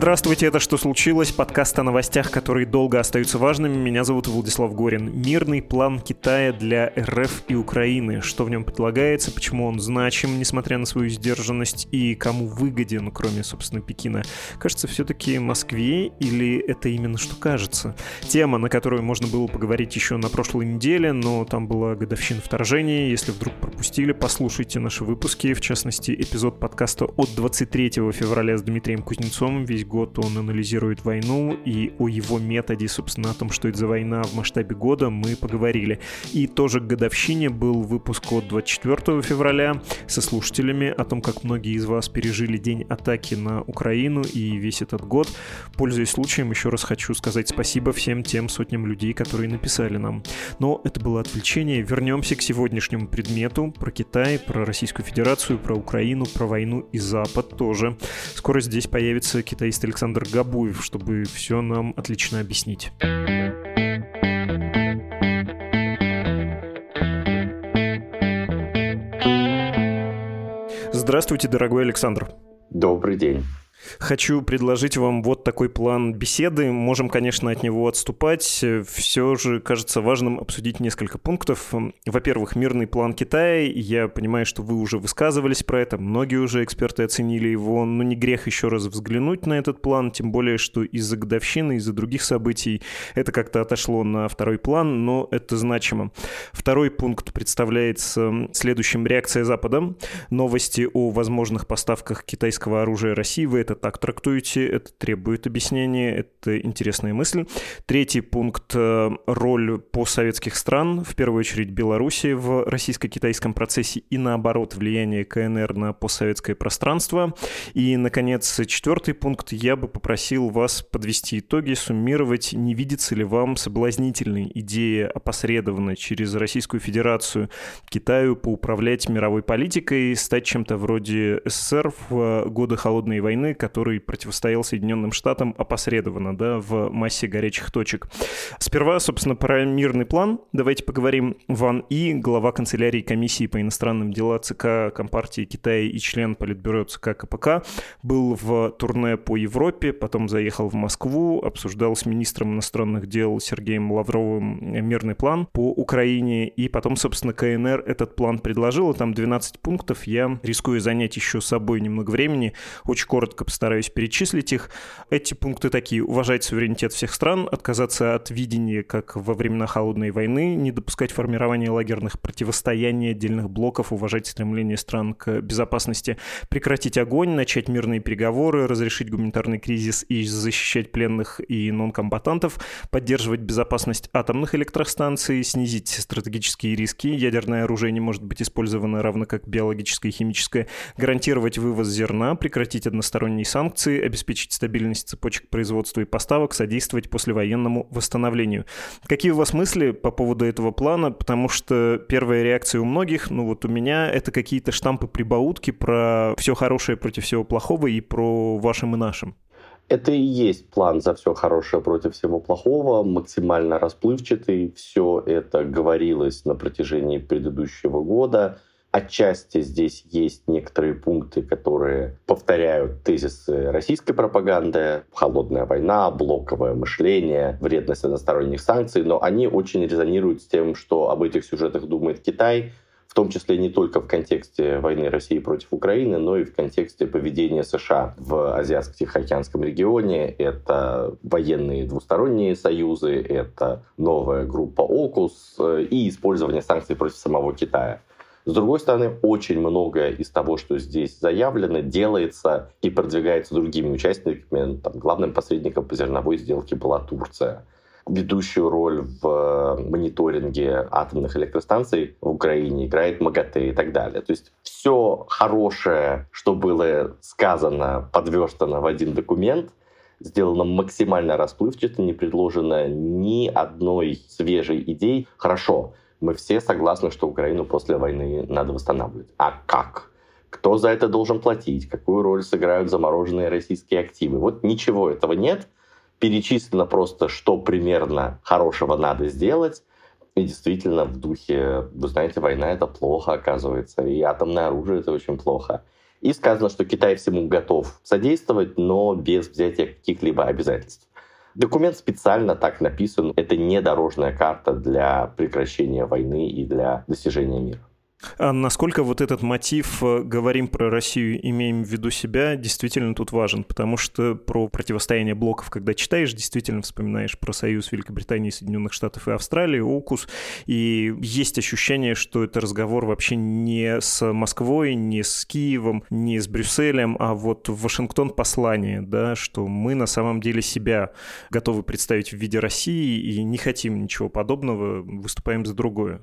Здравствуйте, это «Что случилось?» Подкаст о новостях, которые долго остаются важными. Меня зовут Владислав Горин. Мирный план Китая для РФ и Украины. Что в нем предлагается, почему он значим, несмотря на свою сдержанность, и кому выгоден, кроме, собственно, Пекина. Кажется, все-таки Москве или это именно что кажется? Тема, на которую можно было поговорить еще на прошлой неделе, но там была годовщина вторжения. Если вдруг пропустили, послушайте наши выпуски, в частности, эпизод подкаста от 23 февраля с Дмитрием Кузнецовым, весь год он анализирует войну, и о его методе, собственно, о том, что это за война в масштабе года, мы поговорили. И тоже к годовщине был выпуск от 24 февраля со слушателями о том, как многие из вас пережили день атаки на Украину и весь этот год. Пользуясь случаем, еще раз хочу сказать спасибо всем тем сотням людей, которые написали нам. Но это было отвлечение. Вернемся к сегодняшнему предмету про Китай, про Российскую Федерацию, про Украину, про войну и Запад тоже. Скоро здесь появится китайский китаист Александр Габуев, чтобы все нам отлично объяснить. Здравствуйте, дорогой Александр. Добрый день. Хочу предложить вам вот такой план беседы. Можем, конечно, от него отступать. Все же кажется важным обсудить несколько пунктов. Во-первых, мирный план Китая. Я понимаю, что вы уже высказывались про это. Многие уже эксперты оценили его. Но не грех еще раз взглянуть на этот план. Тем более, что из-за годовщины, из-за других событий это как-то отошло на второй план, но это значимо. Второй пункт представляется следующим. Реакция Запада. Новости о возможных поставках китайского оружия России. Вы это так трактуете, это требует объяснения, это интересная мысль. Третий пункт э, — роль постсоветских стран, в первую очередь Беларуси в российско-китайском процессе и наоборот влияние КНР на постсоветское пространство. И, наконец, четвертый пункт — я бы попросил вас подвести итоги, суммировать, не видится ли вам соблазнительной идея опосредованно через Российскую Федерацию Китаю поуправлять мировой политикой, стать чем-то вроде СССР в годы Холодной войны, который противостоял Соединенным Штатам опосредованно, да, в массе горячих точек. Сперва, собственно, про мирный план. Давайте поговорим. Ван И, глава канцелярии комиссии по иностранным делам ЦК Компартии Китая и член Политбюро ЦК КПК, был в турне по Европе, потом заехал в Москву, обсуждал с министром иностранных дел Сергеем Лавровым мирный план по Украине, и потом, собственно, КНР этот план предложил, там 12 пунктов, я рискую занять еще с собой немного времени, очень коротко постараюсь перечислить их. Эти пункты такие. Уважать суверенитет всех стран, отказаться от видения, как во времена Холодной войны, не допускать формирования лагерных противостояний отдельных блоков, уважать стремление стран к безопасности, прекратить огонь, начать мирные переговоры, разрешить гуманитарный кризис и защищать пленных и нонкомбатантов, поддерживать безопасность атомных электростанций, снизить стратегические риски, ядерное оружие не может быть использовано равно как биологическое и химическое, гарантировать вывоз зерна, прекратить односторонние санкции, обеспечить стабильность цепочек производства и поставок, содействовать послевоенному восстановлению. Какие у вас мысли по поводу этого плана? Потому что первая реакция у многих, ну вот у меня, это какие-то штампы-прибаутки про все хорошее против всего плохого и про вашим и нашим. Это и есть план за все хорошее против всего плохого, максимально расплывчатый. Все это говорилось на протяжении предыдущего года. Отчасти здесь есть некоторые пункты, которые повторяют тезисы российской пропаганды, холодная война, блоковое мышление, вредность односторонних санкций, но они очень резонируют с тем, что об этих сюжетах думает Китай, в том числе не только в контексте войны России против Украины, но и в контексте поведения США в Азиатско-Тихоокеанском регионе. Это военные двусторонние союзы, это новая группа ОКУС э, и использование санкций против самого Китая. С другой стороны, очень многое из того, что здесь заявлено, делается и продвигается другими участниками. Там, главным посредником по зерновой сделке была Турция ведущую роль в мониторинге атомных электростанций в Украине играет МАГАТЭ и так далее. То есть все хорошее, что было сказано, подверстано в один документ, сделано максимально расплывчато, не предложено ни одной свежей идеи. Хорошо, мы все согласны, что Украину после войны надо восстанавливать. А как? Кто за это должен платить? Какую роль сыграют замороженные российские активы? Вот ничего этого нет. Перечислено просто, что примерно хорошего надо сделать. И действительно, в духе, вы знаете, война это плохо, оказывается, и атомное оружие это очень плохо. И сказано, что Китай всему готов содействовать, но без взятия каких-либо обязательств. Документ специально так написан. Это не дорожная карта для прекращения войны и для достижения мира. А насколько вот этот мотив э, «говорим про Россию, имеем в виду себя» действительно тут важен? Потому что про противостояние блоков, когда читаешь, действительно вспоминаешь про союз Великобритании, Соединенных Штатов и Австралии, УКУС, и есть ощущение, что это разговор вообще не с Москвой, не с Киевом, не с Брюсселем, а вот в Вашингтон послание, да, что мы на самом деле себя готовы представить в виде России и не хотим ничего подобного, выступаем за другое.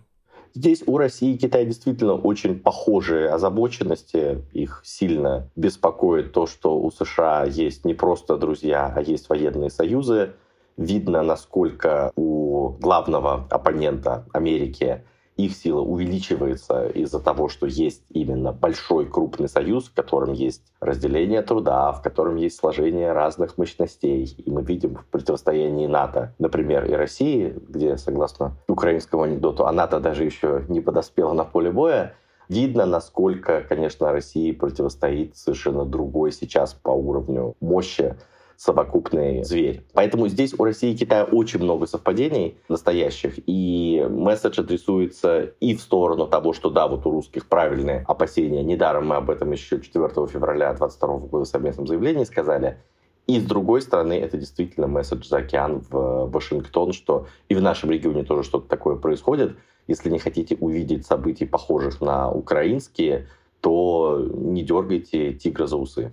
Здесь у России и Китая действительно очень похожие озабоченности. Их сильно беспокоит то, что у США есть не просто друзья, а есть военные союзы. Видно, насколько у главного оппонента Америки их сила увеличивается из-за того, что есть именно большой крупный союз, в котором есть разделение труда, в котором есть сложение разных мощностей. И мы видим в противостоянии НАТО, например, и России, где, согласно украинскому анекдоту, а НАТО даже еще не подоспела на поле боя, видно, насколько, конечно, России противостоит совершенно другой сейчас по уровню мощи совокупный зверь. Поэтому здесь у России и Китая очень много совпадений настоящих, и месседж адресуется и в сторону того, что да, вот у русских правильные опасения. Недаром мы об этом еще 4 февраля 2022 года в совместном заявлении сказали. И с другой стороны, это действительно месседж за океан в Вашингтон, что и в нашем регионе тоже что-то такое происходит. Если не хотите увидеть событий, похожих на украинские, то не дергайте тигра за усы.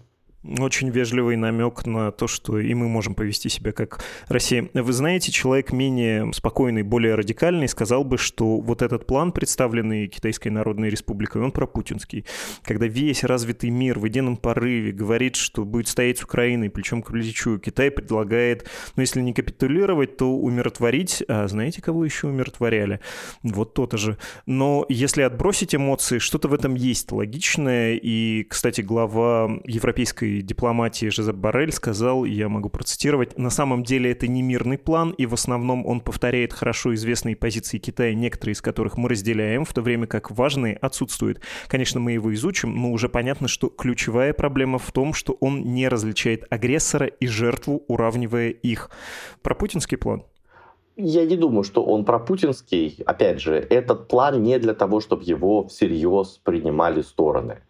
Очень вежливый намек на то, что и мы можем повести себя как Россия. Вы знаете, человек менее спокойный, более радикальный сказал бы, что вот этот план, представленный Китайской Народной Республикой, он пропутинский. Когда весь развитый мир в едином порыве говорит, что будет стоять с Украиной плечом к плечу, Китай предлагает, ну если не капитулировать, то умиротворить. А знаете, кого еще умиротворяли? Вот то-то же. Но если отбросить эмоции, что-то в этом есть логичное. И, кстати, глава Европейской дипломатии Жозеп Барель сказал, я могу процитировать, «На самом деле это не мирный план, и в основном он повторяет хорошо известные позиции Китая, некоторые из которых мы разделяем, в то время как важные отсутствуют. Конечно, мы его изучим, но уже понятно, что ключевая проблема в том, что он не различает агрессора и жертву, уравнивая их». Про путинский план? Я не думаю, что он пропутинский. Опять же, этот план не для того, чтобы его всерьез принимали стороны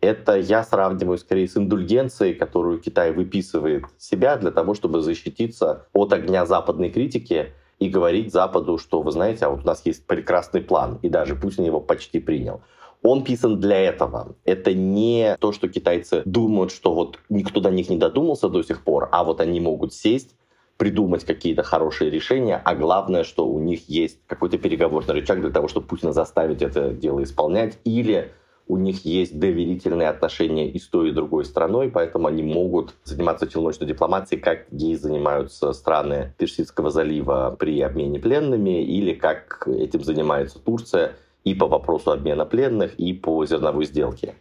это я сравниваю скорее с индульгенцией, которую Китай выписывает себя для того, чтобы защититься от огня западной критики и говорить Западу, что вы знаете, а вот у нас есть прекрасный план, и даже Путин его почти принял. Он писан для этого. Это не то, что китайцы думают, что вот никто до них не додумался до сих пор, а вот они могут сесть, придумать какие-то хорошие решения, а главное, что у них есть какой-то переговорный рычаг для того, чтобы Путина заставить это дело исполнять, или у них есть доверительные отношения и с той, и другой страной, поэтому они могут заниматься челночной дипломатией, как ей занимаются страны Персидского залива при обмене пленными, или как этим занимается Турция и по вопросу обмена пленных, и по зерновой сделке.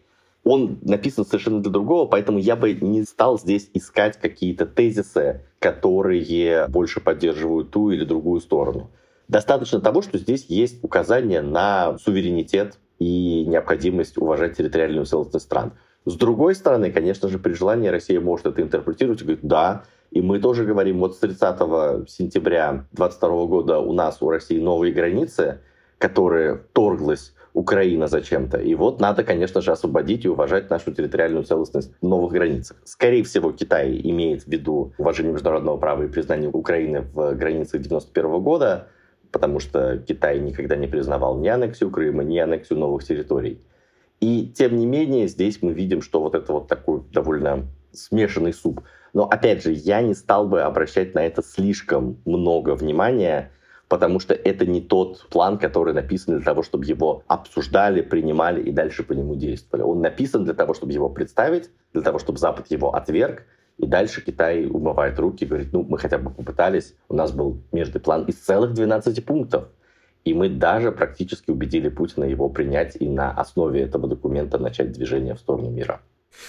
Он написан совершенно для другого, поэтому я бы не стал здесь искать какие-то тезисы, которые больше поддерживают ту или другую сторону. Достаточно того, что здесь есть указание на суверенитет и необходимость уважать территориальную целостность стран. С другой стороны, конечно же, при желании Россия может это интерпретировать и говорить, да, и мы тоже говорим, вот с 30 сентября 2022 года у нас, у России новые границы, которые торглась Украина зачем-то. И вот надо, конечно же, освободить и уважать нашу территориальную целостность в новых границах. Скорее всего, Китай имеет в виду уважение международного права и признание Украины в границах 91 года, потому что Китай никогда не признавал ни аннексию Крыма, ни аннексию новых территорий. И тем не менее, здесь мы видим, что вот это вот такой довольно смешанный суп. Но опять же, я не стал бы обращать на это слишком много внимания, потому что это не тот план, который написан для того, чтобы его обсуждали, принимали и дальше по нему действовали. Он написан для того, чтобы его представить, для того, чтобы Запад его отверг, и дальше Китай умывает руки говорит, ну, мы хотя бы попытались, у нас был мирный план из целых 12 пунктов. И мы даже практически убедили Путина его принять и на основе этого документа начать движение в сторону мира.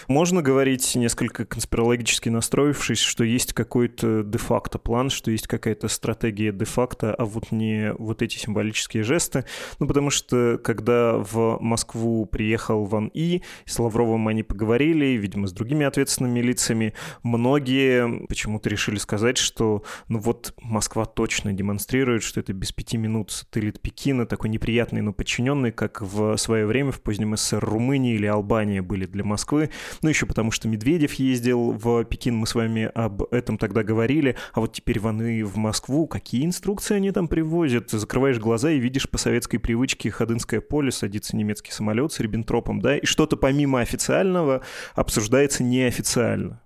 Можно говорить, несколько конспирологически настроившись, что есть какой-то де-факто план, что есть какая-то стратегия де-факто, а вот не вот эти символические жесты. Ну, потому что, когда в Москву приехал Ван И, с Лавровым они поговорили, видимо, с другими ответственными лицами, многие почему-то решили сказать, что, ну вот, Москва точно демонстрирует, что это без пяти минут сателлит Пекина, такой неприятный, но подчиненный, как в свое время в позднем СССР Румыния или Албания были для Москвы. Ну, еще потому что Медведев ездил в Пекин, мы с вами об этом тогда говорили, а вот теперь ваны в Москву, какие инструкции они там привозят? Закрываешь глаза и видишь по советской привычке Ходынское поле, садится немецкий самолет с Риббентропом, да, и что-то помимо официального обсуждается неофициально.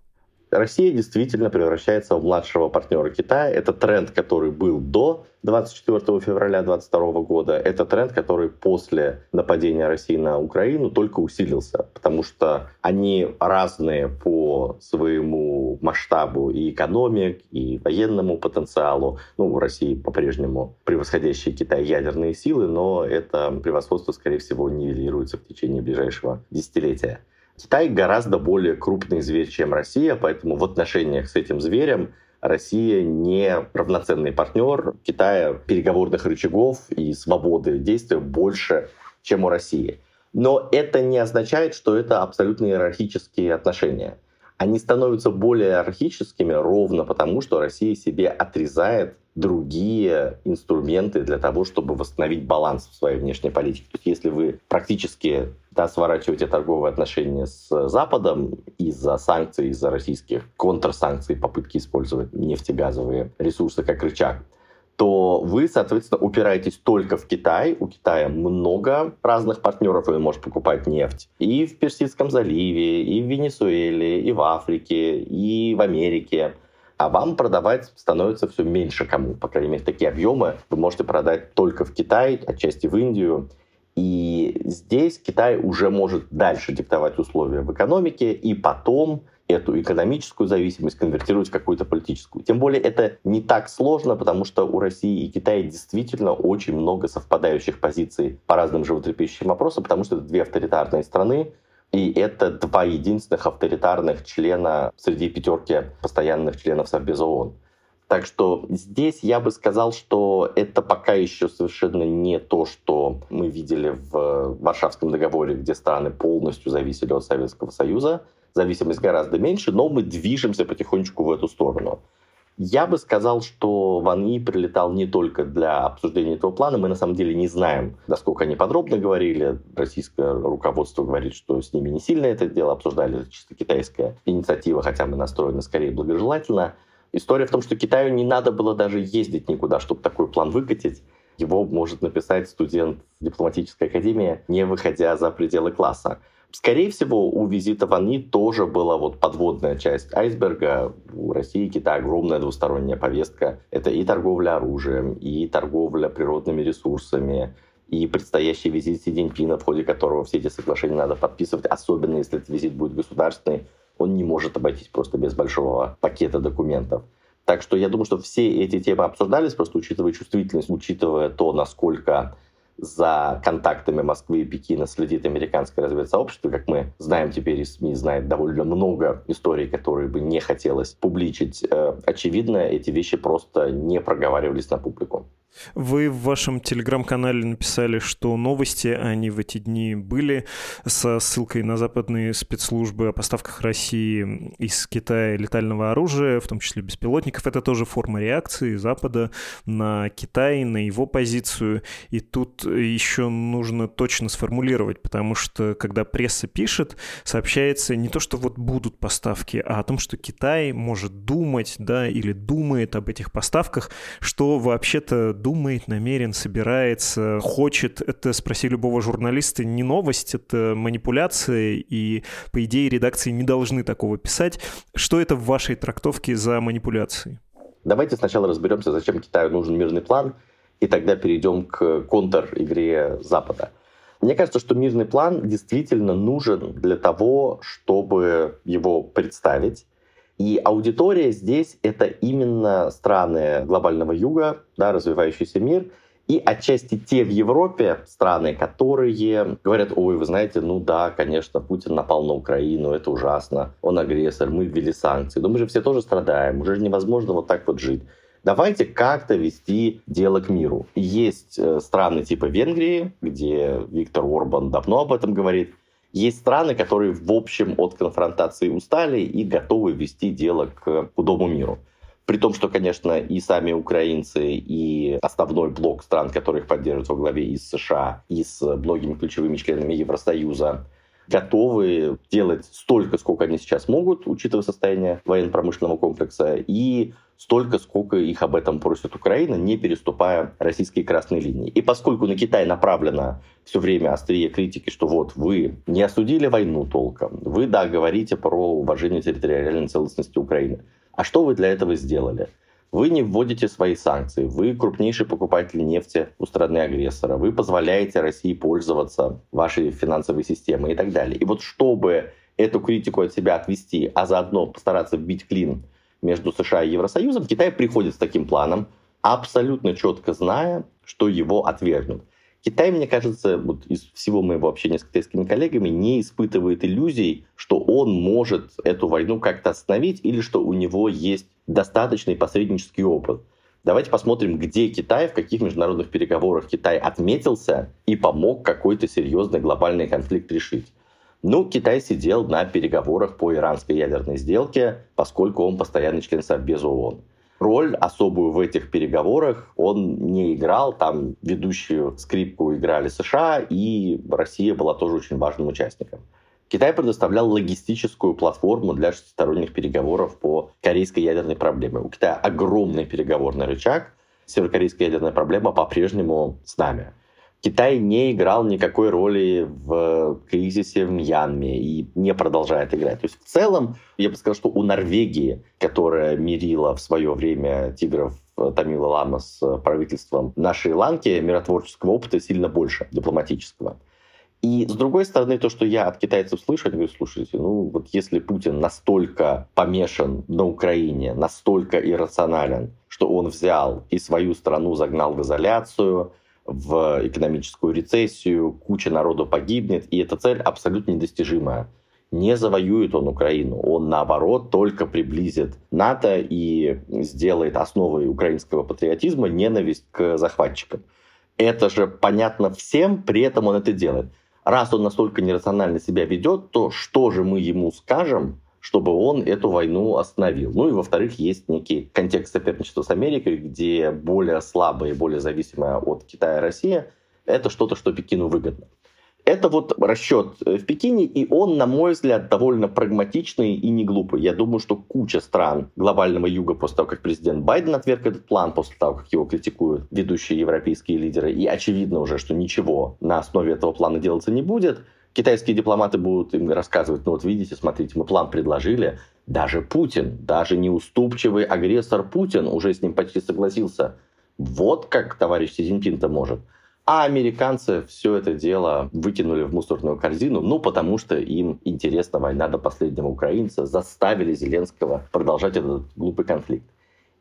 Россия действительно превращается в младшего партнера Китая. Это тренд, который был до 24 февраля 2022 года. Это тренд, который после нападения России на Украину только усилился, потому что они разные по своему масштабу и экономик, и военному потенциалу. Ну, в России по-прежнему превосходящие Китай ядерные силы, но это превосходство, скорее всего, нивелируется в течение ближайшего десятилетия. Китай гораздо более крупный зверь, чем Россия, поэтому в отношениях с этим зверем Россия не равноценный партнер. Китая переговорных рычагов и свободы действия больше, чем у России. Но это не означает, что это абсолютно иерархические отношения. Они становятся более иерархическими ровно потому, что Россия себе отрезает другие инструменты для того, чтобы восстановить баланс в своей внешней политике. То есть если вы практически да, сворачиваете торговые отношения с Западом из-за санкций, из-за российских контрсанкций, попытки использовать нефтегазовые ресурсы как рычаг, то вы, соответственно, упираетесь только в Китай. У Китая много разных партнеров, и он может покупать нефть и в Персидском заливе, и в Венесуэле, и в Африке, и в Америке а вам продавать становится все меньше кому. По крайней мере, такие объемы вы можете продать только в Китай, отчасти в Индию. И здесь Китай уже может дальше диктовать условия в экономике и потом эту экономическую зависимость конвертировать в какую-то политическую. Тем более это не так сложно, потому что у России и Китая действительно очень много совпадающих позиций по разным животрепещущим вопросам, потому что это две авторитарные страны, и это два единственных авторитарных члена среди пятерки постоянных членов Совбеза ООН. Так что здесь я бы сказал, что это пока еще совершенно не то, что мы видели в Варшавском договоре, где страны полностью зависели от Советского Союза. Зависимость гораздо меньше, но мы движемся потихонечку в эту сторону. Я бы сказал, что Ван И прилетал не только для обсуждения этого плана. Мы на самом деле не знаем, насколько они подробно говорили. Российское руководство говорит, что с ними не сильно это дело обсуждали. Это чисто китайская инициатива, хотя мы настроены скорее благожелательно. История в том, что Китаю не надо было даже ездить никуда, чтобы такой план выкатить. Его может написать студент дипломатической академии, не выходя за пределы класса. Скорее всего, у визита Ван И тоже была вот подводная часть айсберга. У России и Китая огромная двусторонняя повестка. Это и торговля оружием, и торговля природными ресурсами, и предстоящий визит Си Цзиньпина, в ходе которого все эти соглашения надо подписывать, особенно если этот визит будет государственный, он не может обойтись просто без большого пакета документов. Так что я думаю, что все эти темы обсуждались, просто учитывая чувствительность, учитывая то, насколько за контактами Москвы и Пекина следит американское разведсообщество. Как мы знаем теперь, из СМИ знает довольно много историй, которые бы не хотелось публичить. Э, очевидно, эти вещи просто не проговаривались на публику. Вы в вашем телеграм-канале написали, что новости, они в эти дни были, со ссылкой на западные спецслужбы о поставках России из Китая летального оружия, в том числе беспилотников. Это тоже форма реакции Запада на Китай, на его позицию. И тут еще нужно точно сформулировать, потому что когда пресса пишет, сообщается не то, что вот будут поставки, а о том, что Китай может думать, да, или думает об этих поставках, что вообще-то думает, намерен, собирается, хочет. Это, спроси любого журналиста, не новость, это манипуляция, и, по идее, редакции не должны такого писать. Что это в вашей трактовке за манипуляции? Давайте сначала разберемся, зачем Китаю нужен мирный план, и тогда перейдем к контр-игре Запада. Мне кажется, что мирный план действительно нужен для того, чтобы его представить, и аудитория здесь — это именно страны глобального юга, да, развивающийся мир, и отчасти те в Европе страны, которые говорят, ой, вы знаете, ну да, конечно, Путин напал на Украину, это ужасно, он агрессор, мы ввели санкции, но мы же все тоже страдаем, уже невозможно вот так вот жить. Давайте как-то вести дело к миру. Есть э, страны типа Венгрии, где Виктор Орбан давно об этом говорит. Есть страны, которые в общем от конфронтации устали и готовы вести дело к худому миру. При том, что, конечно, и сами украинцы, и основной блок стран, которых поддерживают во главе из США, и с многими ключевыми членами Евросоюза, готовы делать столько, сколько они сейчас могут, учитывая состояние военно-промышленного комплекса, и столько, сколько их об этом просит Украина, не переступая российские красные линии. И поскольку на Китай направлено все время острие критики, что вот вы не осудили войну толком, вы, да, говорите про уважение территориальной целостности Украины, а что вы для этого сделали? Вы не вводите свои санкции, вы крупнейший покупатель нефти у страны-агрессора, вы позволяете России пользоваться вашей финансовой системой и так далее. И вот чтобы эту критику от себя отвести, а заодно постараться вбить клин между США и Евросоюзом, Китай приходит с таким планом, абсолютно четко зная, что его отвергнут. Китай, мне кажется, вот из всего моего общения с китайскими коллегами, не испытывает иллюзий, что он может эту войну как-то остановить или что у него есть достаточный посреднический опыт. Давайте посмотрим, где Китай, в каких международных переговорах Китай отметился и помог какой-то серьезный глобальный конфликт решить. Ну, Китай сидел на переговорах по иранской ядерной сделке, поскольку он постоянный член Совбеза ООН роль особую в этих переговорах он не играл. Там ведущую скрипку играли США, и Россия была тоже очень важным участником. Китай предоставлял логистическую платформу для шестисторонних переговоров по корейской ядерной проблеме. У Китая огромный переговорный рычаг. Северокорейская ядерная проблема по-прежнему с нами. Китай не играл никакой роли в кризисе в Мьянме и не продолжает играть. То есть в целом, я бы сказал, что у Норвегии, которая мирила в свое время тигров э, Тамила Лама с правительством на Шри-Ланке, миротворческого опыта сильно больше, дипломатического. И с другой стороны, то, что я от китайцев слышу, они говорят, слушайте, ну вот если Путин настолько помешан на Украине, настолько иррационален, что он взял и свою страну загнал в изоляцию, в экономическую рецессию, куча народу погибнет, и эта цель абсолютно недостижимая. Не завоюет он Украину, он наоборот только приблизит НАТО и сделает основой украинского патриотизма ненависть к захватчикам. Это же понятно всем, при этом он это делает. Раз он настолько нерационально себя ведет, то что же мы ему скажем, чтобы он эту войну остановил. Ну и, во-вторых, есть некий контекст соперничества с Америкой, где более слабая и более зависимая от Китая Россия — это что-то, что Пекину выгодно. Это вот расчет э, в Пекине, и он, на мой взгляд, довольно прагматичный и не глупый. Я думаю, что куча стран глобального юга после того, как президент Байден отверг этот план, после того, как его критикуют ведущие европейские лидеры, и очевидно уже, что ничего на основе этого плана делаться не будет — китайские дипломаты будут им рассказывать, ну вот видите, смотрите, мы план предложили, даже Путин, даже неуступчивый агрессор Путин уже с ним почти согласился. Вот как товарищ Си Цзиньпин-то может. А американцы все это дело выкинули в мусорную корзину, ну, потому что им интересна война до последнего украинца, заставили Зеленского продолжать этот глупый конфликт.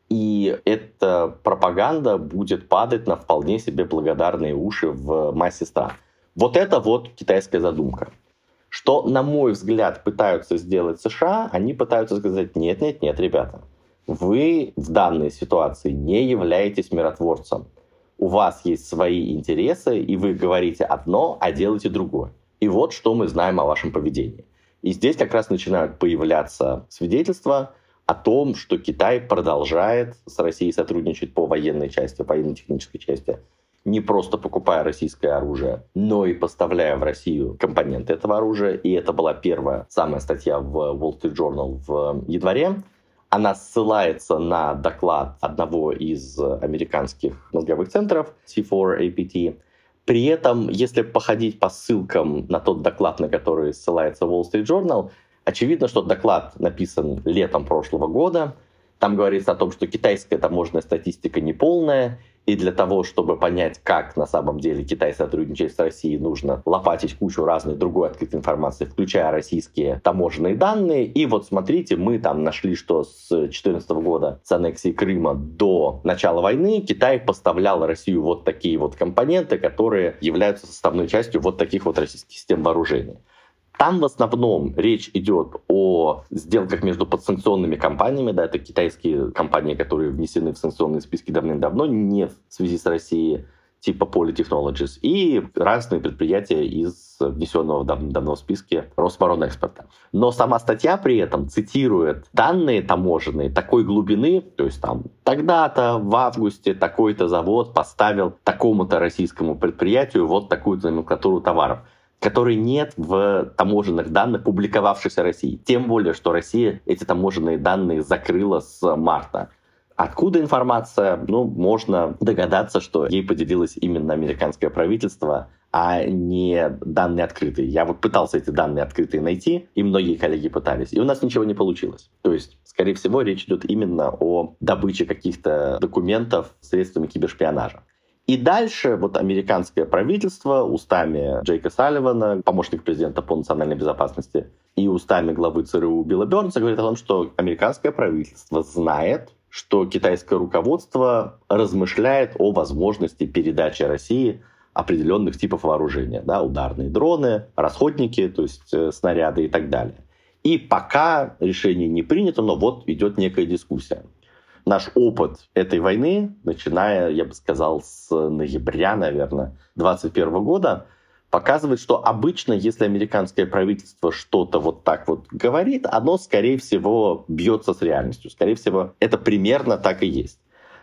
И эта пропаганда будет падать на вполне себе благодарные уши в массе стран. Вот это вот китайская задумка. Что, на мой взгляд, пытаются сделать США, они пытаются сказать, нет, нет, нет, ребята, вы в данной ситуации не являетесь миротворцем. У вас есть свои интересы, и вы говорите одно, а делаете другое. И вот что мы знаем о вашем поведении. И здесь как раз начинают появляться свидетельства о том, что Китай продолжает с Россией сотрудничать по военной части, военно-технической части, не просто покупая российское оружие, но и поставляя в Россию компоненты этого оружия. И это была первая самая статья в Wall Street Journal в январе. Она ссылается на доклад одного из американских мозговых центров C4APT. При этом, если походить по ссылкам на тот доклад, на который ссылается Wall Street Journal, очевидно, что доклад написан летом прошлого года. Там говорится о том, что китайская таможенная статистика неполная, И для того, чтобы понять, как на самом деле Китай сотрудничает с Россией, нужно лопатить кучу разной другой открытой информации, включая российские таможенные данные. И вот смотрите, мы там нашли, что с 2014 года, с аннексии Крыма до начала войны, Китай поставлял Россию вот такие вот компоненты, которые являются составной частью вот таких вот российских систем вооружения. Там в основном речь идет о сделках между подсанкционными компаниями, да, это китайские компании, которые внесены в санкционные списки давным-давно, не в связи с Россией, типа Polytechnologies, и разные предприятия из внесенного давно в списке Рособоронэкспорта. Но сама статья при этом цитирует данные таможенные такой глубины, то есть там тогда-то в августе такой-то завод поставил такому-то российскому предприятию вот такую-то номенклатуру товаров которой нет в таможенных данных, публиковавшихся России. Тем более, что Россия эти таможенные данные закрыла с марта. Откуда информация? Ну, можно догадаться, что ей поделилось именно американское правительство, а не данные открытые. Я вот пытался эти данные открытые найти, и многие коллеги пытались, и у нас ничего не получилось. То есть, скорее всего, речь идет именно о добыче каких-то документов средствами кибершпионажа. И дальше вот американское правительство устами Джейка Салливана, помощник президента по национальной безопасности, и устами главы ЦРУ Билла Бернса говорит о том, что американское правительство знает, что китайское руководство размышляет о возможности передачи России определенных типов вооружения, да, ударные дроны, расходники, то есть э, снаряды и так далее. И пока решение не принято, но вот идет некая дискуссия наш опыт этой войны, начиная, я бы сказал, с ноября, наверное, 2021 года, показывает, что обычно, если американское правительство что-то вот так вот говорит, оно, скорее всего, бьется с реальностью. Скорее всего, это примерно так и есть.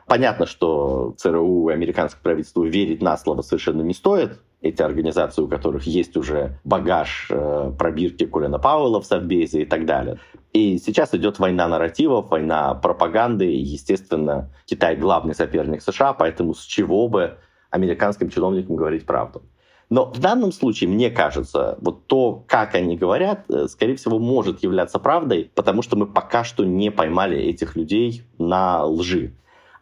Понятно, что ЦРУ и американское правительство верить на слово совершенно не стоит. Эти организации, у которых есть уже багаж э, пробирки Колина Пауэлла в Совбезе и так далее. И сейчас идет война нарративов, война пропаганды. И, естественно, Китай главный соперник США, поэтому с чего бы американским чиновникам говорить правду. Но в данном случае, мне кажется, вот то, как они говорят, э, скорее всего, может являться правдой, потому что мы пока что не поймали этих людей на лжи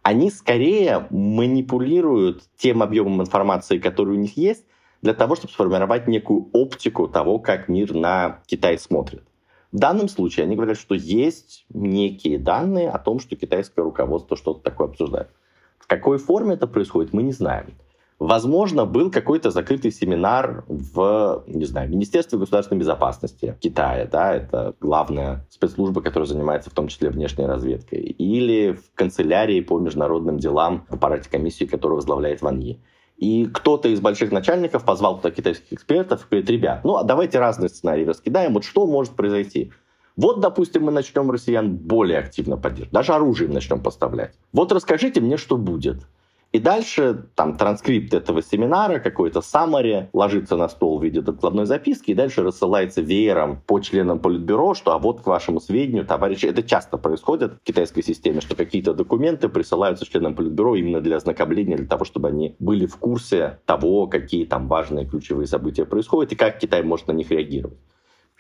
они скорее манипулируют тем объемом информации, который у них есть, для того, чтобы сформировать некую оптику того, как мир на Китай смотрит. В данном случае они говорят, что есть некие данные о том, что китайское руководство что-то такое обсуждает. В какой форме это происходит, мы не знаем. Возможно, был какой-то закрытый семинар в, не знаю, Министерстве государственной безопасности Китая, да, это главная спецслужба, которая занимается в том числе внешней разведкой, или в канцелярии по международным делам в аппарате комиссии, которую возглавляет Ван Yi. И кто-то из больших начальников позвал туда китайских экспертов и говорит, ребят, ну а давайте разные сценарии раскидаем, вот что может произойти. Вот, допустим, мы начнем россиян более активно поддерживать, даже оружие начнем поставлять. Вот расскажите мне, что будет. И дальше там транскрипт этого семинара, какой-то summary, ложится на стол в виде докладной записки, и дальше рассылается веером по членам Политбюро, что а вот к вашему сведению, товарищи, это часто происходит в китайской системе, что какие-то документы присылаются членам Политбюро именно для ознакомления, для того, чтобы они были в курсе того, какие там важные ключевые события происходят и как Китай может на них реагировать.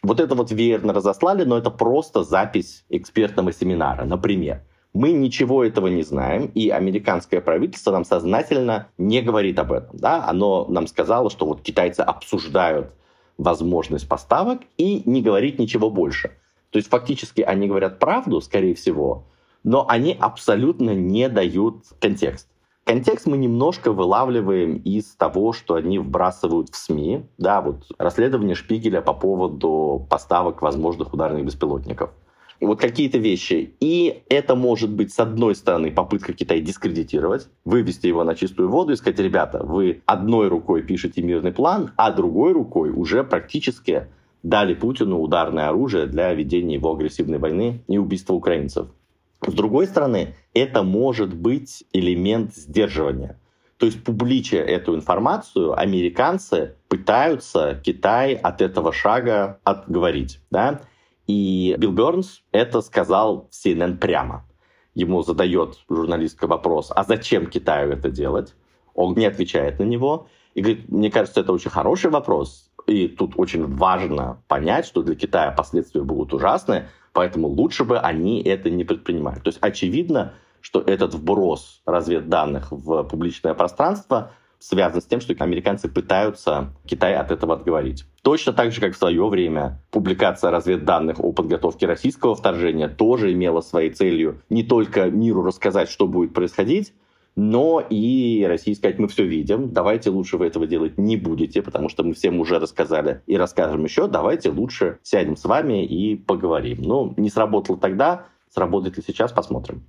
Вот это вот веерно разослали, но это просто запись экспертного семинара, например. Мы ничего этого не знаем, и американское правительство нам сознательно не говорит об этом. Да? Оно нам сказало, что вот китайцы обсуждают возможность поставок и не говорит ничего больше. То есть фактически они говорят правду, скорее всего, но они абсолютно не дают контекст. Контекст мы немножко вылавливаем из того, что они вбрасывают в СМИ. Да, вот расследование Шпигеля по поводу поставок возможных ударных беспилотников – вот какие-то вещи. И это может быть, с одной стороны, попытка Китая дискредитировать, вывести его на чистую воду и сказать, ребята, вы одной рукой пишете мирный план, а другой рукой уже практически дали Путину ударное оружие для ведения его агрессивной войны и убийства украинцев. С другой стороны, это может быть элемент сдерживания. То есть, публичая эту информацию, американцы пытаются Китай от этого шага отговорить. Да? И Билл Бернс это сказал в CNN прямо. Ему задает журналистка вопрос, а зачем Китаю это делать? Он не отвечает на него. И говорит, мне кажется, это очень хороший вопрос. И тут очень важно понять, что для Китая последствия будут ужасные, поэтому лучше бы они это не предпринимали. То есть очевидно, что этот вброс разведданных в публичное пространство связан с тем, что американцы пытаются Китай от этого отговорить. Точно так же, как в свое время публикация разведданных о подготовке российского вторжения тоже имела своей целью не только миру рассказать, что будет происходить, но и России сказать, мы все видим, давайте лучше вы этого делать не будете, потому что мы всем уже рассказали и расскажем еще, давайте лучше сядем с вами и поговорим. Ну, не сработало тогда, сработает ли сейчас, посмотрим.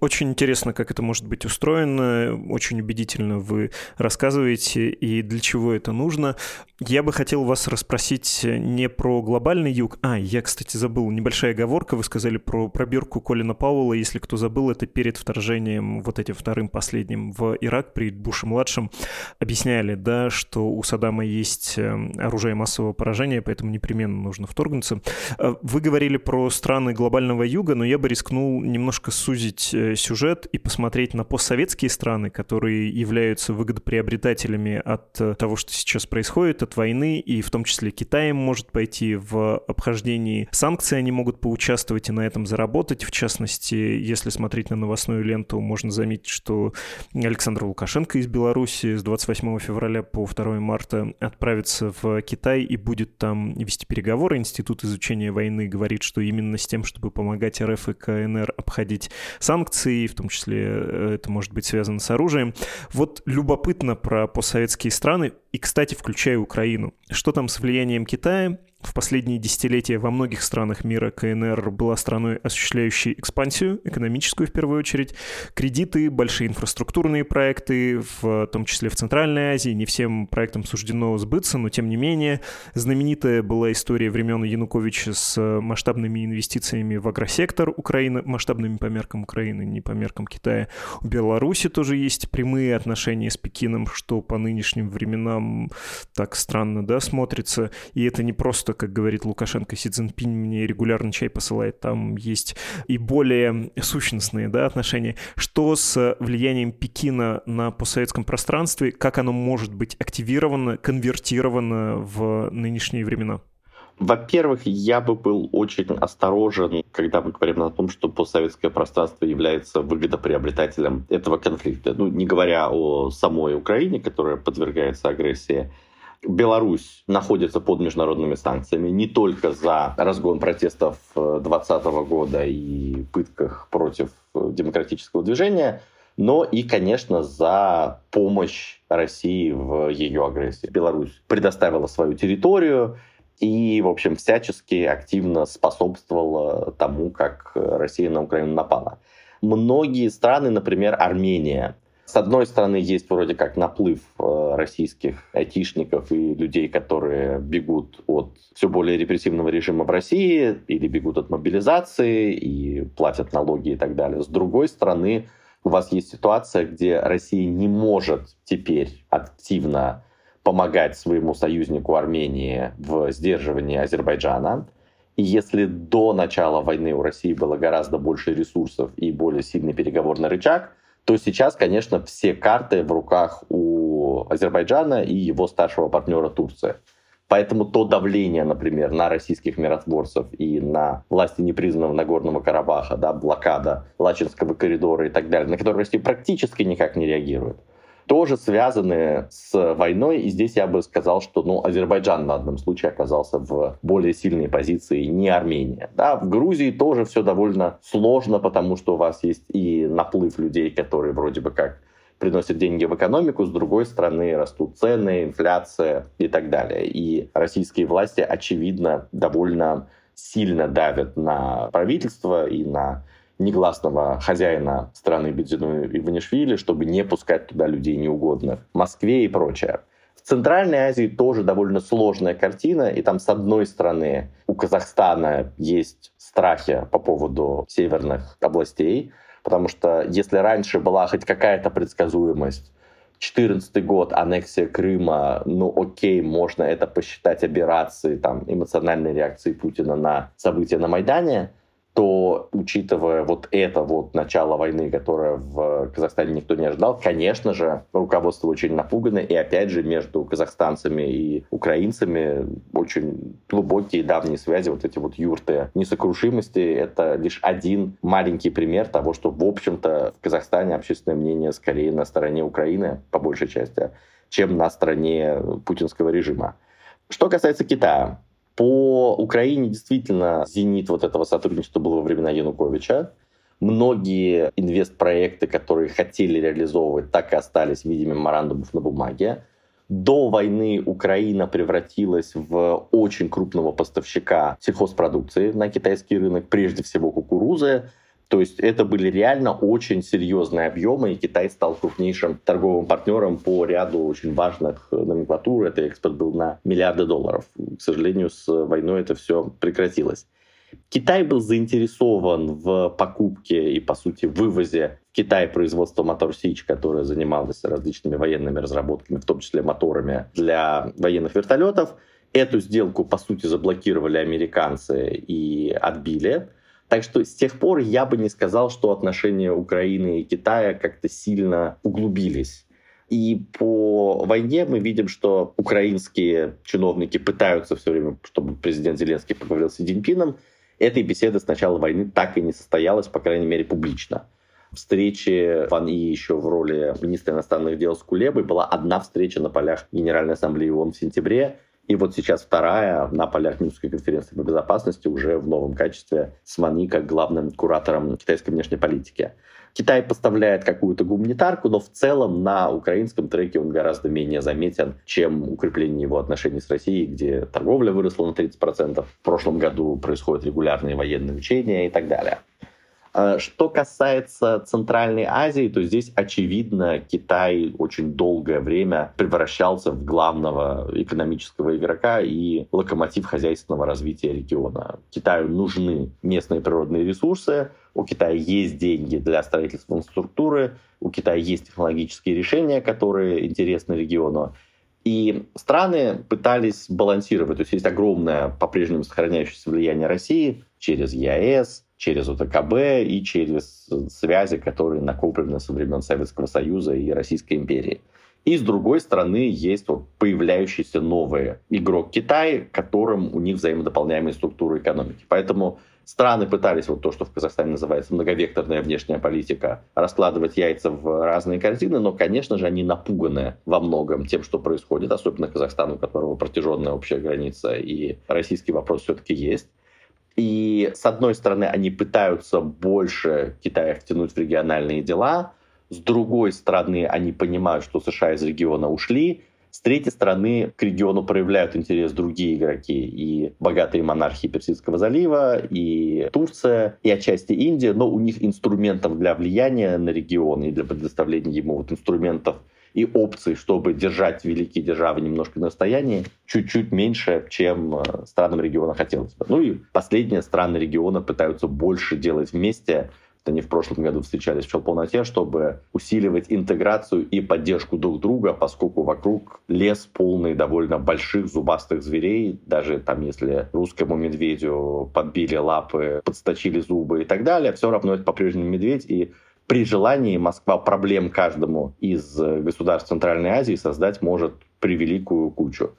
Очень интересно, как это может быть устроено. Очень убедительно вы рассказываете и для чего это нужно. Я бы хотел вас расспросить не про глобальный юг. А, я, кстати, забыл. Небольшая оговорка. Вы сказали про пробирку Колина Пауэлла. Если кто забыл, это перед вторжением, вот этим вторым последним в Ирак при Буше-младшем. Объясняли, да, что у Саддама есть э, оружие массового поражения, поэтому непременно нужно вторгнуться. Э, вы говорили про страны глобального юга, но я бы рискнул немножко сузить увеличить э, сюжет и посмотреть на постсоветские страны, которые являются выгодоприобретателями от э, того, что сейчас происходит, от войны, и в том числе Китай может пойти в обхождении санкций, они могут поучаствовать и на этом заработать. В частности, если смотреть на новостную ленту, можно заметить, что Александр Лукашенко из Беларуси с 28 февраля по 2 марта отправится в Китай и будет там вести переговоры. Институт изучения войны говорит, что именно с тем, чтобы помогать РФ и КНР обходить санкций, в том числе э, это может быть связано с оружием. Вот любопытно про постсоветские страны, и, кстати, включая Украину. Что там с влиянием Китая? В последние десятилетия во многих странах мира КНР была страной, осуществляющей экспансию, экономическую в первую очередь, кредиты, большие инфраструктурные проекты, в том числе в Центральной Азии. Не всем проектам суждено сбыться, но тем не менее. Знаменитая была история времен Януковича с масштабными инвестициями в агросектор Украины, масштабными по меркам Украины, не по меркам Китая. У Беларуси тоже есть прямые отношения с Пекином, что по нынешним временам так странно да, смотрится. И это не просто как говорит Лукашенко, Си Цзиньпинь мне регулярно чай посылает, там есть и более сущностные да, отношения. Что с влиянием Пекина на постсоветском пространстве, как оно может быть активировано, конвертировано в нынешние времена? Во-первых, я бы был очень осторожен, когда мы говорим о том, что постсоветское пространство является выгодоприобретателем этого конфликта. Ну, не говоря о самой Украине, которая подвергается агрессии, Беларусь находится под международными санкциями не только за разгон протестов 2020 года и пытках против демократического движения, но и, конечно, за помощь России в ее агрессии. Беларусь предоставила свою территорию и, в общем, всячески активно способствовала тому, как Россия на Украину напала. Многие страны, например, Армения, с одной стороны, есть вроде как наплыв э, российских айтишников и людей, которые бегут от все более репрессивного режима в России или бегут от мобилизации и платят налоги и так далее. С другой стороны, у вас есть ситуация, где Россия не может теперь активно помогать своему союзнику Армении в сдерживании Азербайджана. И если до начала войны у России было гораздо больше ресурсов и более сильный переговорный рычаг, то сейчас, конечно, все карты в руках у Азербайджана и его старшего партнера Турция. Поэтому то давление, например, на российских миротворцев и на власти непризнанного Нагорного Карабаха, да, блокада Лачинского коридора и так далее, на которые Россия практически никак не реагирует, тоже связаны с войной. И здесь я бы сказал, что ну, Азербайджан в одном случае оказался в более сильной позиции, не Армения. Да, в Грузии тоже все довольно сложно, потому что у вас есть и наплыв людей, которые вроде бы как приносят деньги в экономику, с другой стороны растут цены, инфляция и так далее. И российские власти, очевидно, довольно сильно давят на правительство и на негласного хозяина страны Бедзину Иванишвили, чтобы не пускать туда людей неугодных, Москве и прочее. В Центральной Азии тоже довольно сложная картина, и там с одной стороны у Казахстана есть страхи по поводу северных областей, потому что если раньше была хоть какая-то предсказуемость, 2014 год, аннексия Крыма, ну окей, можно это посчитать операцией, там, эмоциональной реакцией Путина на события на Майдане, то, учитывая вот это вот начало войны, которое в Казахстане никто не ожидал, конечно же, руководство очень напугано, и опять же между казахстанцами и украинцами очень глубокие давние связи, вот эти вот юрты несокрушимости, это лишь один маленький пример того, что, в общем-то, в Казахстане общественное мнение скорее на стороне Украины, по большей части, чем на стороне путинского режима. Что касается Китая, по Украине действительно зенит вот этого сотрудничества был во времена Януковича. Многие инвестпроекты, которые хотели реализовывать, так и остались в виде меморандумов на бумаге. До войны Украина превратилась в очень крупного поставщика сельхозпродукции на китайский рынок, прежде всего кукурузы. То есть это были реально очень серьезные объемы, и Китай стал крупнейшим торговым партнером по ряду очень важных номенклатур. Это экспорт был на миллиарды долларов. К сожалению, с войной это все прекратилось. Китай был заинтересован в покупке и, по сути, вывозе в Китай производства Мотор Сич, которое занималось различными военными разработками, в том числе моторами для военных вертолетов. Эту сделку, по сути, заблокировали американцы и отбили. Так что с тех пор я бы не сказал, что отношения Украины и Китая как-то сильно углубились. И по войне мы видим, что украинские чиновники пытаются все время, чтобы президент Зеленский поговорил с Си Цзиньпином. Этой беседы с начала войны так и не состоялась, по крайней мере, публично. Встречи Ван И еще в роли министра иностранных дел с Кулебой была одна встреча на полях Генеральной Ассамблеи ООН в сентябре, и вот сейчас вторая на полях Минской конференции по безопасности уже в новом качестве с Мани как главным куратором китайской внешней политики. Китай поставляет какую-то гуманитарку, но в целом на украинском треке он гораздо менее заметен, чем укрепление его отношений с Россией, где торговля выросла на 30%. В прошлом году происходят регулярные военные учения и так далее. А, что касается Центральной Азии, то здесь, очевидно, Китай очень долгое время превращался в главного экономического игрока и локомотив хозяйственного развития региона. Китаю нужны местные природные ресурсы, у Китая есть деньги для строительства инфраструктуры, у Китая есть технологические решения, которые интересны региону. И страны пытались балансировать. То есть есть огромное по-прежнему сохраняющееся влияние России через ЕАЭС, через ОТКБ и через связи, которые накоплены со времен Советского Союза и Российской империи. И с другой стороны есть вот появляющийся новый игрок Китай, которым у них взаимодополняемые структуры экономики. Поэтому страны пытались вот то, что в Казахстане называется многовекторная внешняя политика, раскладывать яйца в разные корзины, но, конечно же, они напуганы во многом тем, что происходит, особенно Казахстан, у которого протяженная общая граница, и российский вопрос все-таки есть. И с одной стороны, они пытаются больше Китая втянуть в региональные дела, с другой стороны, они понимают, что США из региона ушли, с третьей стороны, к региону проявляют интерес другие игроки. И богатые монархии Персидского залива, и Турция, и отчасти Индия. Но у них инструментов для влияния на регион и для предоставления ему вот инструментов и опций, чтобы держать великие державы немножко на расстоянии, чуть-чуть меньше, чем э, странам региона хотелось бы. Ну и последние страны региона пытаются больше делать вместе, они в прошлом году встречались в полноте, чтобы усиливать интеграцию и поддержку друг друга, поскольку вокруг лес полный довольно больших зубастых зверей. Даже там, если русскому медведю подбили лапы, подсточили зубы и так далее, все равно это по-прежнему медведь, и при желании Москва проблем каждому из э, государств Центральной Азии создать может превеликую кучу.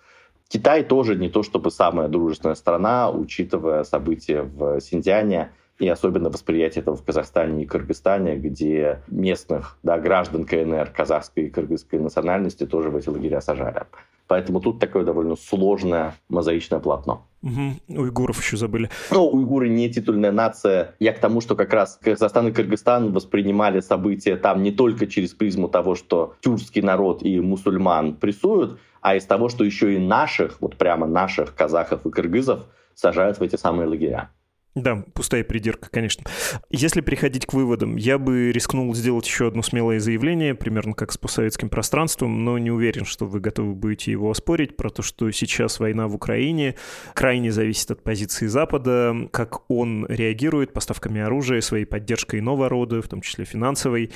Китай тоже не то чтобы самая дружественная страна, учитывая события в Синьцзяне и особенно восприятие этого в Казахстане и Кыргызстане, где местных да, граждан КНР казахской и кыргызской национальности тоже в эти лагеря сажали. Поэтому тут такое довольно сложное мозаичное полотно. Угу. Уйгуров еще забыли. Ну, уйгуры не титульная нация. Я к тому, что как раз Казахстан и Кыргызстан воспринимали события там не только через призму того, что тюркский народ и мусульман прессуют, а из того, что еще и наших, вот прямо наших казахов и кыргызов сажают в эти самые лагеря. Да, пустая придирка, конечно. Если переходить к выводам, я бы рискнул сделать еще одно смелое заявление, примерно как с постсоветским пространством, но не уверен, что вы готовы будете его оспорить, про то, что сейчас война в Украине крайне зависит от позиции Запада, как он реагирует поставками оружия, своей поддержкой иного рода, в том числе финансовой,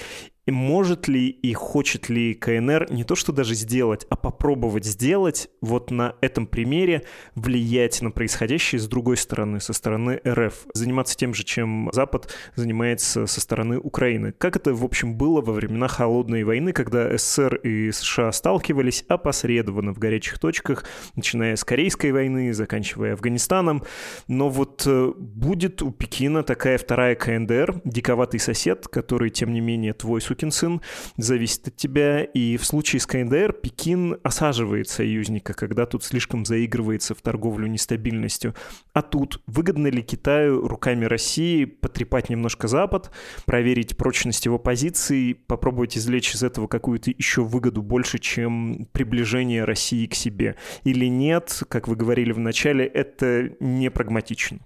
и может ли и хочет ли КНР не то что даже сделать, а попробовать сделать вот на этом примере влиять на происходящее с другой стороны, со стороны РФ, заниматься тем же, чем Запад занимается со стороны Украины. Как это, в общем, было во времена Холодной войны, когда СССР и США сталкивались опосредованно в горячих точках, начиная с Корейской войны, заканчивая Афганистаном. Но вот э, будет у Пекина такая вторая КНДР, диковатый сосед, который, тем не менее, твой сукин сын, зависит от тебя. И в случае с КНДР Пекин осаживает союзника, когда тут слишком заигрывается в торговлю нестабильностью. А тут выгодно ли Китаю руками России потрепать немножко Запад, проверить прочность его позиции, попробовать извлечь из этого какую-то еще выгоду больше, чем приближение России к себе? Или нет, как вы говорили в начале, это не прагматично?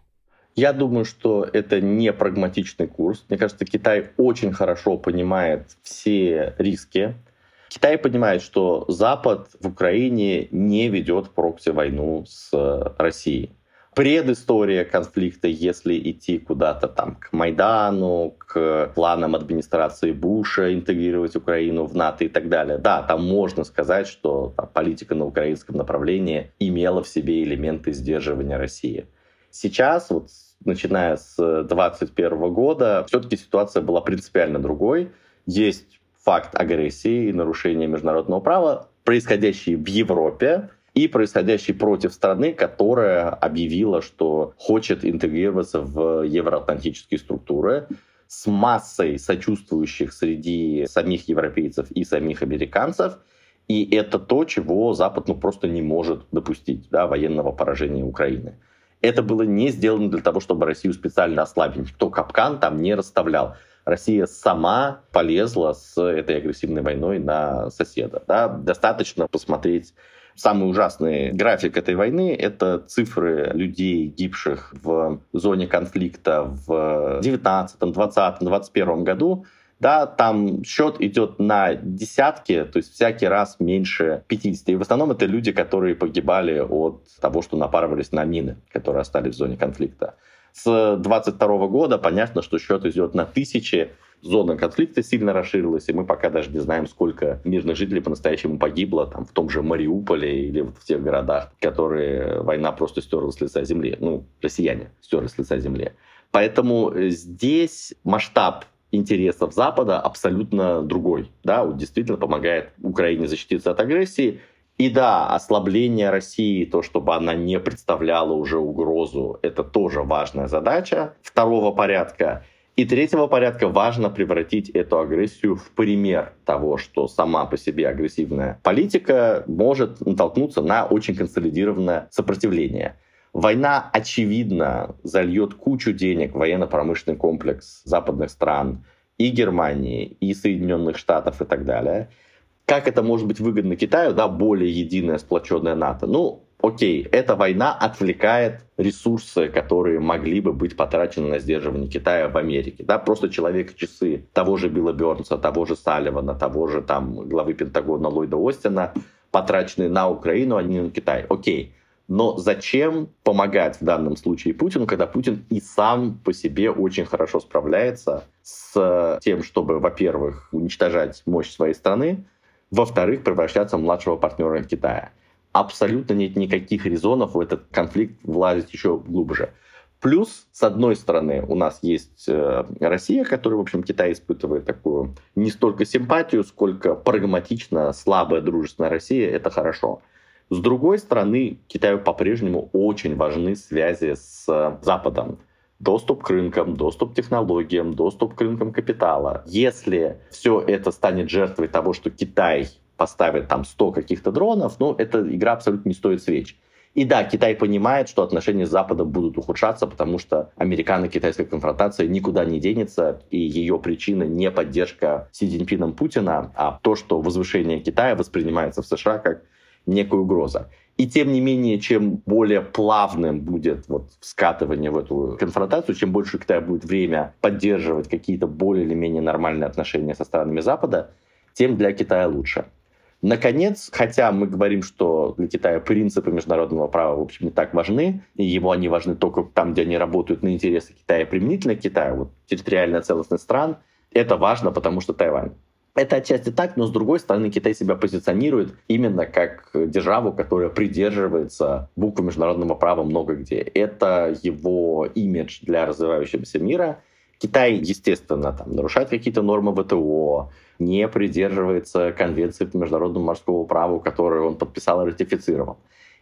Я думаю, что это не прагматичный курс. Мне кажется, Китай очень хорошо понимает все риски. Китай понимает, что Запад в Украине не ведет прокси-войну с Россией. Предыстория конфликта, если идти куда-то там к Майдану, к планам администрации Буша интегрировать Украину в НАТО и так далее. Да, там можно сказать, что там, политика на украинском направлении имела в себе элементы сдерживания России. Сейчас, вот начиная с 2021 года, все-таки ситуация была принципиально другой. Есть факт агрессии и нарушения международного права, происходящий в Европе, и происходящий против страны, которая объявила, что хочет интегрироваться в евроатлантические структуры с массой сочувствующих среди самих европейцев и самих американцев. И это то, чего Запад ну, просто не может допустить, да, военного поражения Украины. Это было не сделано для того, чтобы Россию специально ослабить. Никто капкан там не расставлял. Россия сама полезла с этой агрессивной войной на соседа. Да? Достаточно посмотреть Самый ужасный график этой войны — это цифры людей, гибших в зоне конфликта в 19, 20, 21 году. Да, там счет идет на десятки, то есть всякий раз меньше 50. И в основном это люди, которые погибали от того, что напарывались на мины, которые остались в зоне конфликта. С 22 года понятно, что счет идет на тысячи, зона конфликта сильно расширилась, и мы пока даже не знаем, сколько мирных жителей по-настоящему погибло там, в том же Мариуполе или в тех городах, которые война просто стерла с лица земли. Ну, россияне стерли с лица земли. Поэтому э, здесь масштаб интересов Запада абсолютно другой. Да, он действительно помогает Украине защититься от агрессии. И да, ослабление России, то, чтобы она не представляла уже угрозу, это тоже важная задача второго порядка. И третьего порядка важно превратить эту агрессию в пример того, что сама по себе агрессивная политика может натолкнуться на очень консолидированное сопротивление. Война, очевидно, зальет кучу денег в военно-промышленный комплекс западных стран и Германии, и Соединенных Штатов и так далее. Как это может быть выгодно Китаю, да, более единая сплоченная НАТО? Ну, окей, эта война отвлекает ресурсы, которые могли бы быть потрачены на сдерживание Китая в Америке. Да, просто человек-часы того же Билла Бернса, того же Салливана, того же там главы Пентагона Ллойда Остина, потраченные на Украину, а не на Китай. Окей. Но зачем помогать в данном случае Путину, когда Путин и сам по себе очень хорошо справляется с тем, чтобы, во-первых, уничтожать мощь своей страны, во-вторых, превращаться в младшего партнера Китая абсолютно нет никаких резонов в этот конфликт влазить еще глубже. Плюс, с одной стороны, у нас есть э, Россия, которая, в общем, Китай испытывает такую не столько симпатию, сколько прагматично слабая дружественная Россия, это хорошо. С другой стороны, Китаю по-прежнему очень важны связи с Западом. Доступ к рынкам, доступ к технологиям, доступ к рынкам капитала. Если все это станет жертвой того, что Китай поставят там 100 каких-то дронов, ну, эта игра абсолютно не стоит свеч. И да, Китай понимает, что отношения с Западом будут ухудшаться, потому что американо-китайская конфронтация никуда не денется, и ее причина не поддержка Си Цзиньпином Путина, а то, что возвышение Китая воспринимается в США как некая угроза. И тем не менее, чем более плавным будет вот скатывание в эту конфронтацию, чем больше Китай будет время поддерживать какие-то более или менее нормальные отношения со странами Запада, тем для Китая лучше. Наконец, хотя мы говорим, что для Китая принципы международного права, в общем, не так важны, и ему они важны только там, где они работают на интересы Китая применительно к Китаю, вот территориальная целостность стран, это важно, потому что Тайвань. Это отчасти так, но с другой стороны Китай себя позиционирует именно как державу, которая придерживается буквы международного права много где. Это его имидж для развивающегося мира. Китай, естественно, там, нарушает какие-то нормы ВТО, не придерживается конвенции по международному морскому праву, которую он подписал и ратифицировал.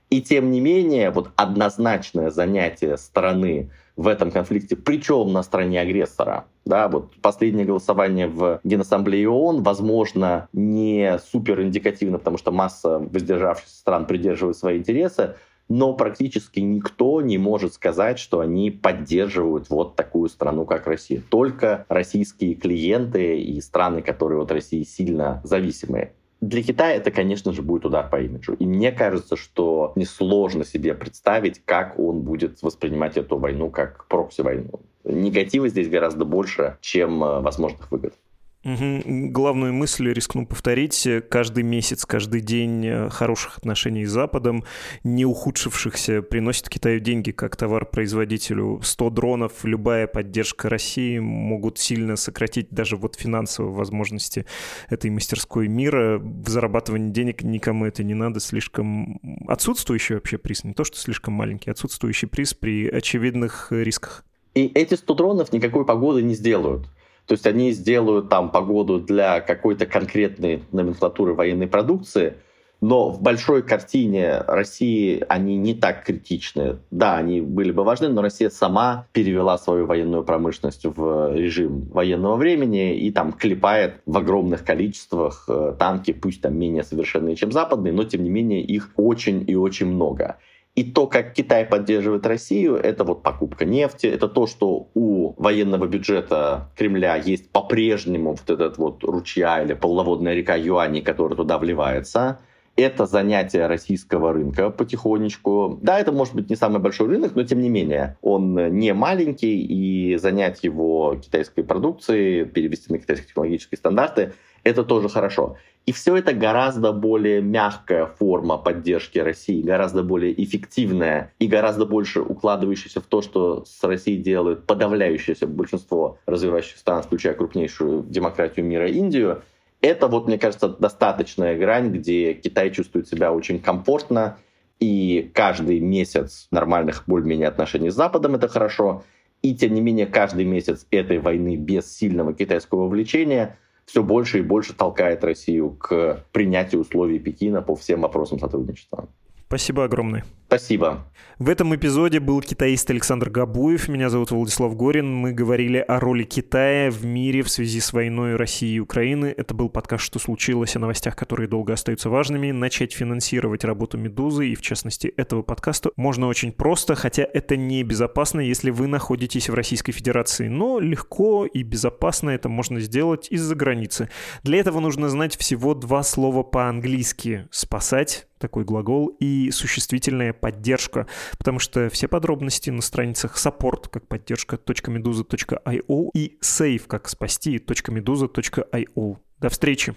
И тем не менее, вот однозначное занятие страны в этом конфликте, причем на стороне агрессора, да, вот последнее голосование в Генассамблее ООН, возможно, не супер индикативно, потому что масса воздержавшихся стран придерживают свои интересы, но практически никто не может сказать, что они поддерживают вот такую страну, как Россия. Только российские клиенты и страны, которые от России сильно зависимые. Для Китая это, конечно же, будет удар по имиджу. И мне кажется, что несложно себе представить, как он будет воспринимать эту войну как прокси-войну. Негатива здесь гораздо больше, чем э, возможных выгод. Угу. Главную мысль рискну повторить. Каждый месяц, каждый день э, хороших отношений с Западом, не ухудшившихся, приносит Китаю деньги как товар-производителю. 100 дронов, любая поддержка России могут сильно сократить даже вот финансовые возможности этой мастерской мира. В зарабатывании денег никому это не надо. Слишком отсутствующий вообще приз, не то что слишком маленький, отсутствующий приз при очевидных рисках. И эти 100 дронов никакой погоды не сделают. То есть они сделают там погоду для какой-то конкретной номенклатуры военной продукции, но в большой картине России они не так критичны. Да, они были бы важны, но Россия сама перевела свою военную промышленность в режим военного времени и там клепает в огромных количествах э, танки, пусть там менее совершенные, чем западные, но тем не менее их очень и очень много. И то, как Китай поддерживает Россию, это вот покупка нефти, это то, что у военного бюджета Кремля есть по-прежнему вот этот вот ручья или полноводная река юаней, которая туда вливается. Это занятие российского рынка потихонечку. Да, это может быть не самый большой рынок, но тем не менее он не маленький, и занять его китайской продукцией, перевести на китайские технологические стандарты, это тоже хорошо. И все это гораздо более мягкая форма поддержки России, гораздо более эффективная и гораздо больше укладывающаяся в то, что с Россией делают подавляющееся большинство развивающихся стран, включая крупнейшую демократию мира Индию. Это вот, мне кажется, достаточная грань, где Китай чувствует себя очень комфортно, и каждый месяц нормальных более-менее отношений с Западом это хорошо, и тем не менее каждый месяц этой войны без сильного китайского вовлечения все больше и больше толкает Россию к принятию условий Пекина по всем вопросам сотрудничества. Спасибо огромное. Спасибо. В этом эпизоде был китаист Александр Габуев. Меня зовут Владислав Горин. Мы говорили о роли Китая в мире в связи с войной России и Украины. Это был подкаст «Что случилось?» о новостях, которые долго остаются важными. Начать финансировать работу «Медузы» и, в частности, этого подкаста можно очень просто, хотя это не безопасно, если вы находитесь в Российской Федерации. Но легко и безопасно это можно сделать из-за границы. Для этого нужно знать всего два слова по-английски. «Спасать» такой глагол, и существительная поддержка, потому что все подробности на страницах support как поддержка .meduza.io и save как спасти .meduza.io. До встречи!